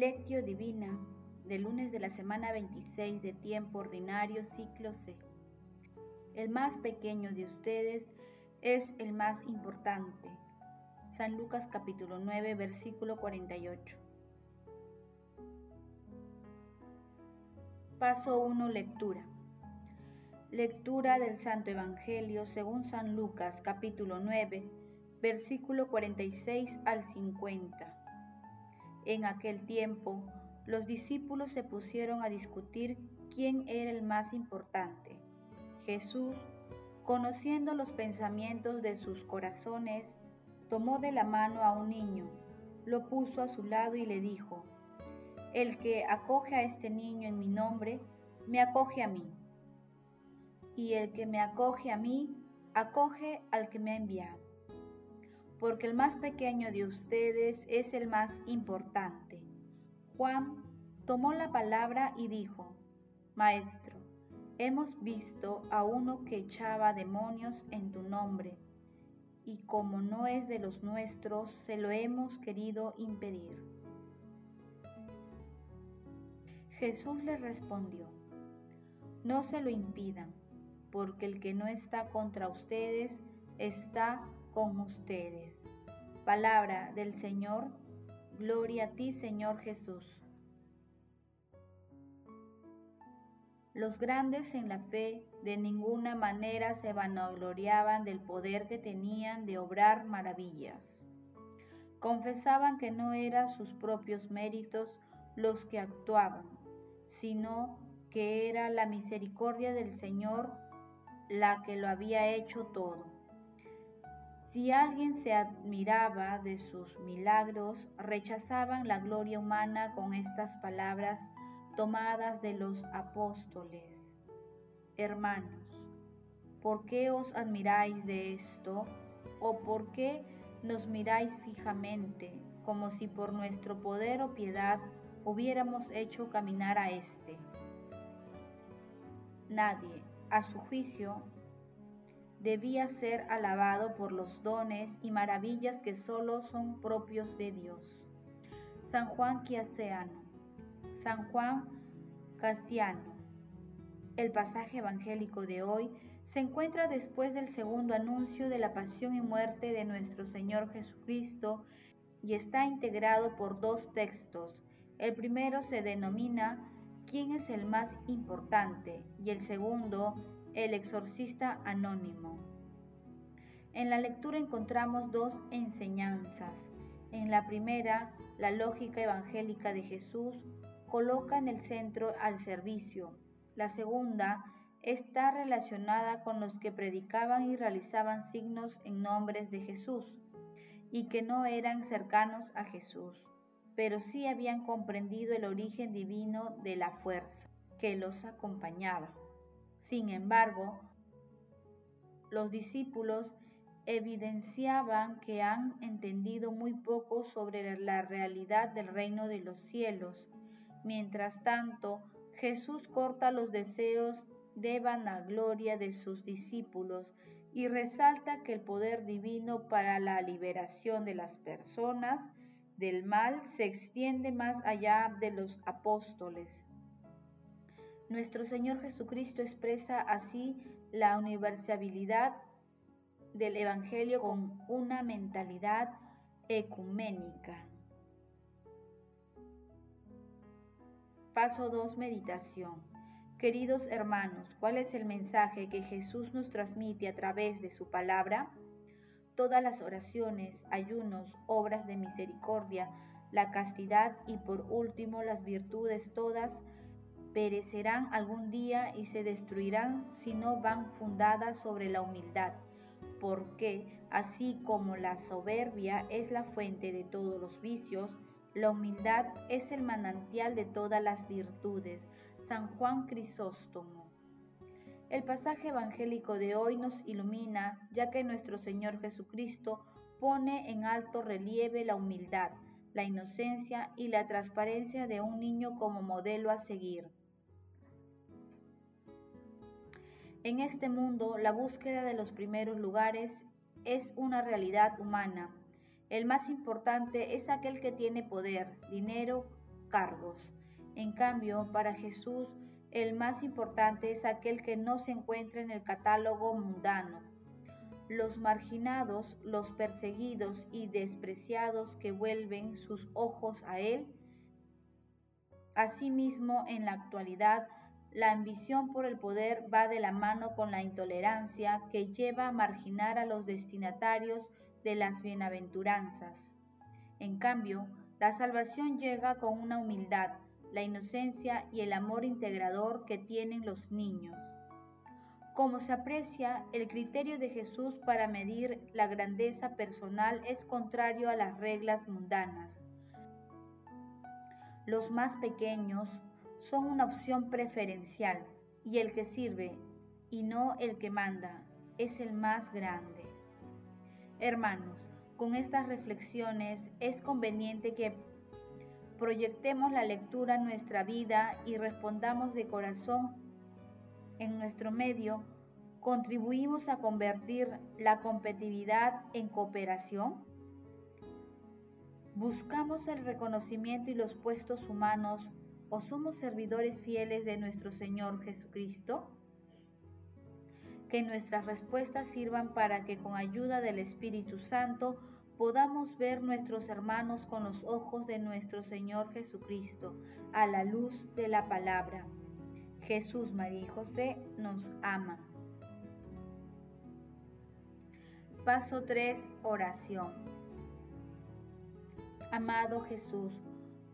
Lectio Divina del lunes de la semana 26 de tiempo ordinario ciclo C. El más pequeño de ustedes es el más importante. San Lucas capítulo 9 versículo 48. Paso 1 Lectura. Lectura del Santo Evangelio según San Lucas capítulo 9 versículo 46 al 50. En aquel tiempo, los discípulos se pusieron a discutir quién era el más importante. Jesús, conociendo los pensamientos de sus corazones, tomó de la mano a un niño, lo puso a su lado y le dijo, El que acoge a este niño en mi nombre, me acoge a mí. Y el que me acoge a mí, acoge al que me ha enviado porque el más pequeño de ustedes es el más importante. Juan tomó la palabra y dijo, Maestro, hemos visto a uno que echaba demonios en tu nombre, y como no es de los nuestros, se lo hemos querido impedir. Jesús le respondió, No se lo impidan, porque el que no está contra ustedes está con ustedes. Palabra del Señor, gloria a ti Señor Jesús. Los grandes en la fe de ninguna manera se vanagloriaban del poder que tenían de obrar maravillas. Confesaban que no eran sus propios méritos los que actuaban, sino que era la misericordia del Señor la que lo había hecho todo. Si alguien se admiraba de sus milagros, rechazaban la gloria humana con estas palabras tomadas de los apóstoles. Hermanos, ¿por qué os admiráis de esto? ¿O por qué nos miráis fijamente, como si por nuestro poder o piedad hubiéramos hecho caminar a éste? Nadie, a su juicio, debía ser alabado por los dones y maravillas que solo son propios de Dios. San Juan Quiaseano, San Juan Casiano. El pasaje evangélico de hoy se encuentra después del segundo anuncio de la pasión y muerte de nuestro Señor Jesucristo y está integrado por dos textos. El primero se denomina ¿Quién es el más importante? y el segundo el exorcista anónimo. En la lectura encontramos dos enseñanzas. En la primera, la lógica evangélica de Jesús coloca en el centro al servicio. La segunda está relacionada con los que predicaban y realizaban signos en nombres de Jesús y que no eran cercanos a Jesús, pero sí habían comprendido el origen divino de la fuerza que los acompañaba. Sin embargo, los discípulos evidenciaban que han entendido muy poco sobre la realidad del reino de los cielos. Mientras tanto, Jesús corta los deseos de vanagloria de sus discípulos y resalta que el poder divino para la liberación de las personas del mal se extiende más allá de los apóstoles. Nuestro Señor Jesucristo expresa así la universalidad del Evangelio con una mentalidad ecuménica. Paso 2. Meditación. Queridos hermanos, ¿cuál es el mensaje que Jesús nos transmite a través de su palabra? Todas las oraciones, ayunos, obras de misericordia, la castidad y por último las virtudes todas perecerán algún día y se destruirán si no van fundadas sobre la humildad, porque así como la soberbia es la fuente de todos los vicios, la humildad es el manantial de todas las virtudes. San Juan Crisóstomo. El pasaje evangélico de hoy nos ilumina, ya que nuestro Señor Jesucristo pone en alto relieve la humildad, la inocencia y la transparencia de un niño como modelo a seguir. En este mundo, la búsqueda de los primeros lugares es una realidad humana. El más importante es aquel que tiene poder, dinero cargos. En cambio, para Jesús, el más importante es aquel que no se encuentra en el catálogo mundano. Los marginados, los perseguidos y despreciados que vuelven sus ojos a Él. Asimismo, en la actualidad, la ambición por el poder va de la mano con la intolerancia que lleva a marginar a los destinatarios de las bienaventuranzas. En cambio, la salvación llega con una humildad, la inocencia y el amor integrador que tienen los niños. Como se aprecia, el criterio de Jesús para medir la grandeza personal es contrario a las reglas mundanas. Los más pequeños, son una opción preferencial y el que sirve y no el que manda es el más grande. Hermanos, con estas reflexiones es conveniente que proyectemos la lectura en nuestra vida y respondamos de corazón en nuestro medio, contribuimos a convertir la competitividad en cooperación. Buscamos el reconocimiento y los puestos humanos o somos servidores fieles de nuestro Señor Jesucristo? Que nuestras respuestas sirvan para que con ayuda del Espíritu Santo podamos ver nuestros hermanos con los ojos de nuestro Señor Jesucristo, a la luz de la palabra. Jesús, María y José nos aman. Paso 3. Oración. Amado Jesús,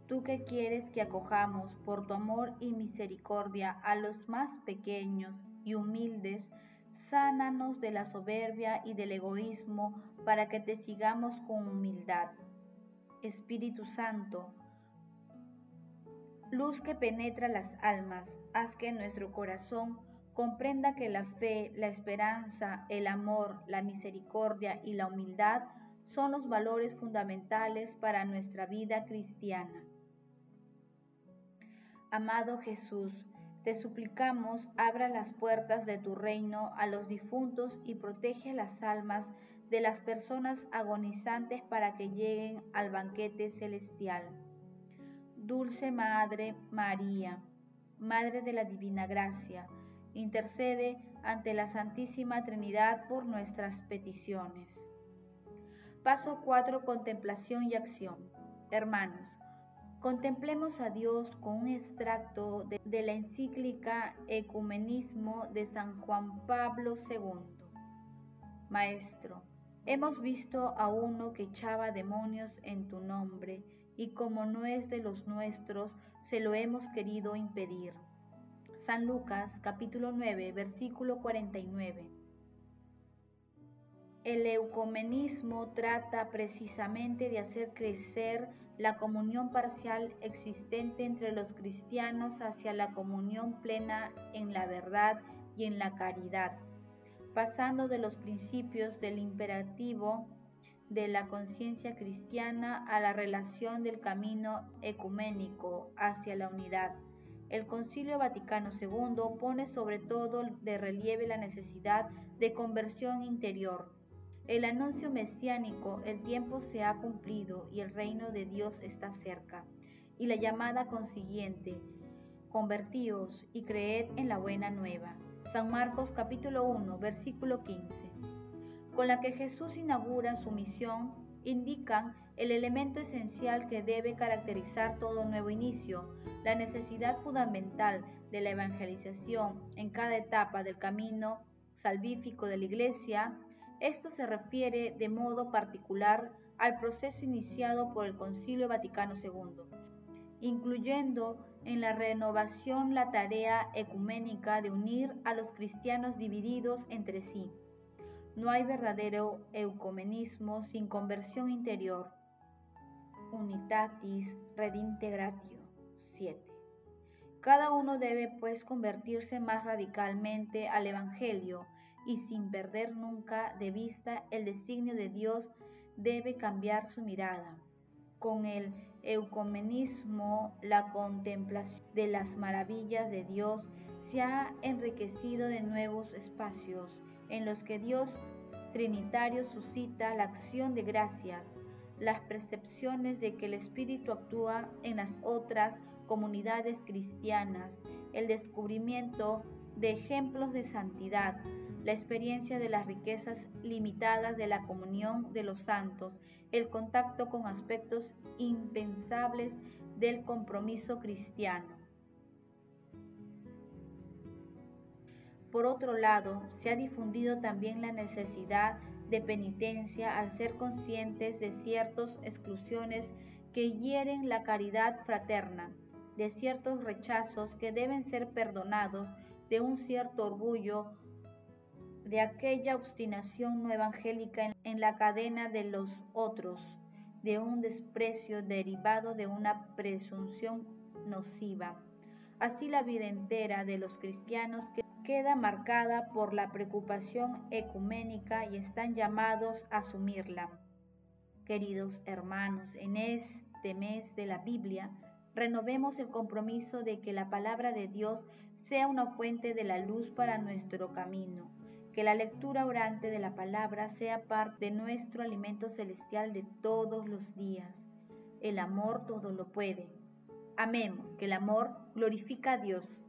tú que quieres que acojamos por tu amor y misericordia a los más pequeños y humildes, sánanos de la soberbia y del egoísmo para que te sigamos con humildad. Espíritu Santo, luz que penetra las almas, haz que nuestro corazón comprenda que la fe, la esperanza, el amor, la misericordia y la humildad son los valores fundamentales para nuestra vida cristiana. Amado Jesús, te suplicamos abra las puertas de tu reino a los difuntos y protege las almas de las personas agonizantes para que lleguen al banquete celestial. Dulce Madre María, Madre de la Divina Gracia, intercede ante la Santísima Trinidad por nuestras peticiones. Paso 4. Contemplación y acción. Hermanos, Contemplemos a Dios con un extracto de, la encíclica Ecumenismo de San Juan Pablo II. Maestro, hemos visto a uno que echaba demonios en tu nombre y como no es de los nuestros, se lo hemos querido impedir. San Lucas capítulo 9 versículo 49. El eucomenismo trata precisamente de hacer crecer la comunión parcial existente entre los cristianos hacia la comunión plena en la verdad y en la caridad, pasando de los principios del imperativo de la conciencia cristiana a la relación del camino ecuménico hacia la unidad. El Concilio Vaticano II pone sobre todo de relieve la necesidad de conversión interior, el anuncio mesiánico, el tiempo se ha cumplido y el reino de Dios está cerca. Y la llamada consiguiente, convertíos y creed en la buena nueva. San Marcos capítulo 1, versículo 15. Con la que Jesús inaugura su misión, indican el elemento esencial que debe caracterizar todo nuevo inicio, la necesidad fundamental de la evangelización en cada etapa del camino salvífico de la Iglesia esto se refiere de modo particular al proceso iniciado por el Concilio Vaticano II, incluyendo en la renovación la tarea ecuménica de unir a los cristianos divididos entre sí. No hay verdadero ecumenismo sin conversión interior. Unitatis redintegratio 7. Cada uno debe pues convertirse más radicalmente al Evangelio y sin perder nunca de vista el designio de Dios, debe cambiar su mirada. Con el eucomenismo, la contemplación de las maravillas de Dios se ha enriquecido de nuevos espacios en los que Dios Trinitario suscita la acción de gracias. las percepciones de que el Espíritu actúa en las otras comunidades cristianas, el descubrimiento de ejemplos de santidad, la experiencia de las riquezas limitadas de la comunión de los santos, el contacto con aspectos impensables del compromiso cristiano. Por otro lado, se ha difundido también la necesidad de penitencia al ser conscientes de ciertas exclusiones que hieren la caridad fraterna, de ciertos rechazos que deben ser perdonados, de un cierto orgullo, de aquella obstinación no evangélica en la cadena de los otros, de un desprecio derivado de una presunción nociva. Así la vida entera de los cristianos queda marcada por la preocupación ecuménica y están llamados a asumirla. Queridos hermanos, en este mes de la Biblia, renovemos el compromiso de que la palabra de Dios sea una fuente de la luz para nuestro camino, que la lectura orante de la palabra sea parte de nuestro alimento celestial de todos los días. El amor todo lo puede. Amemos que el amor glorifica a Dios